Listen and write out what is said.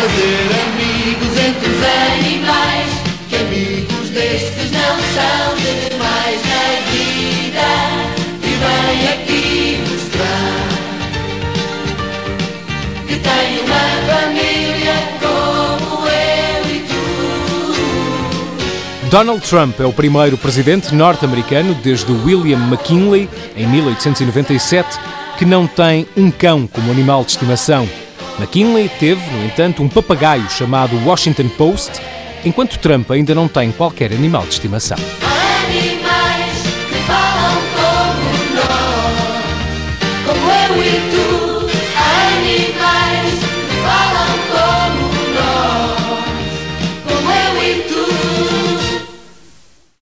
President Donald Trump é o primeiro presidente norte-americano desde William McKinley, em 1897, que não tem um cão como animal de estimação. McKinley teve, no entanto, um papagaio chamado Washington Post, enquanto Trump ainda não tem qualquer animal de estimação. Animais que falam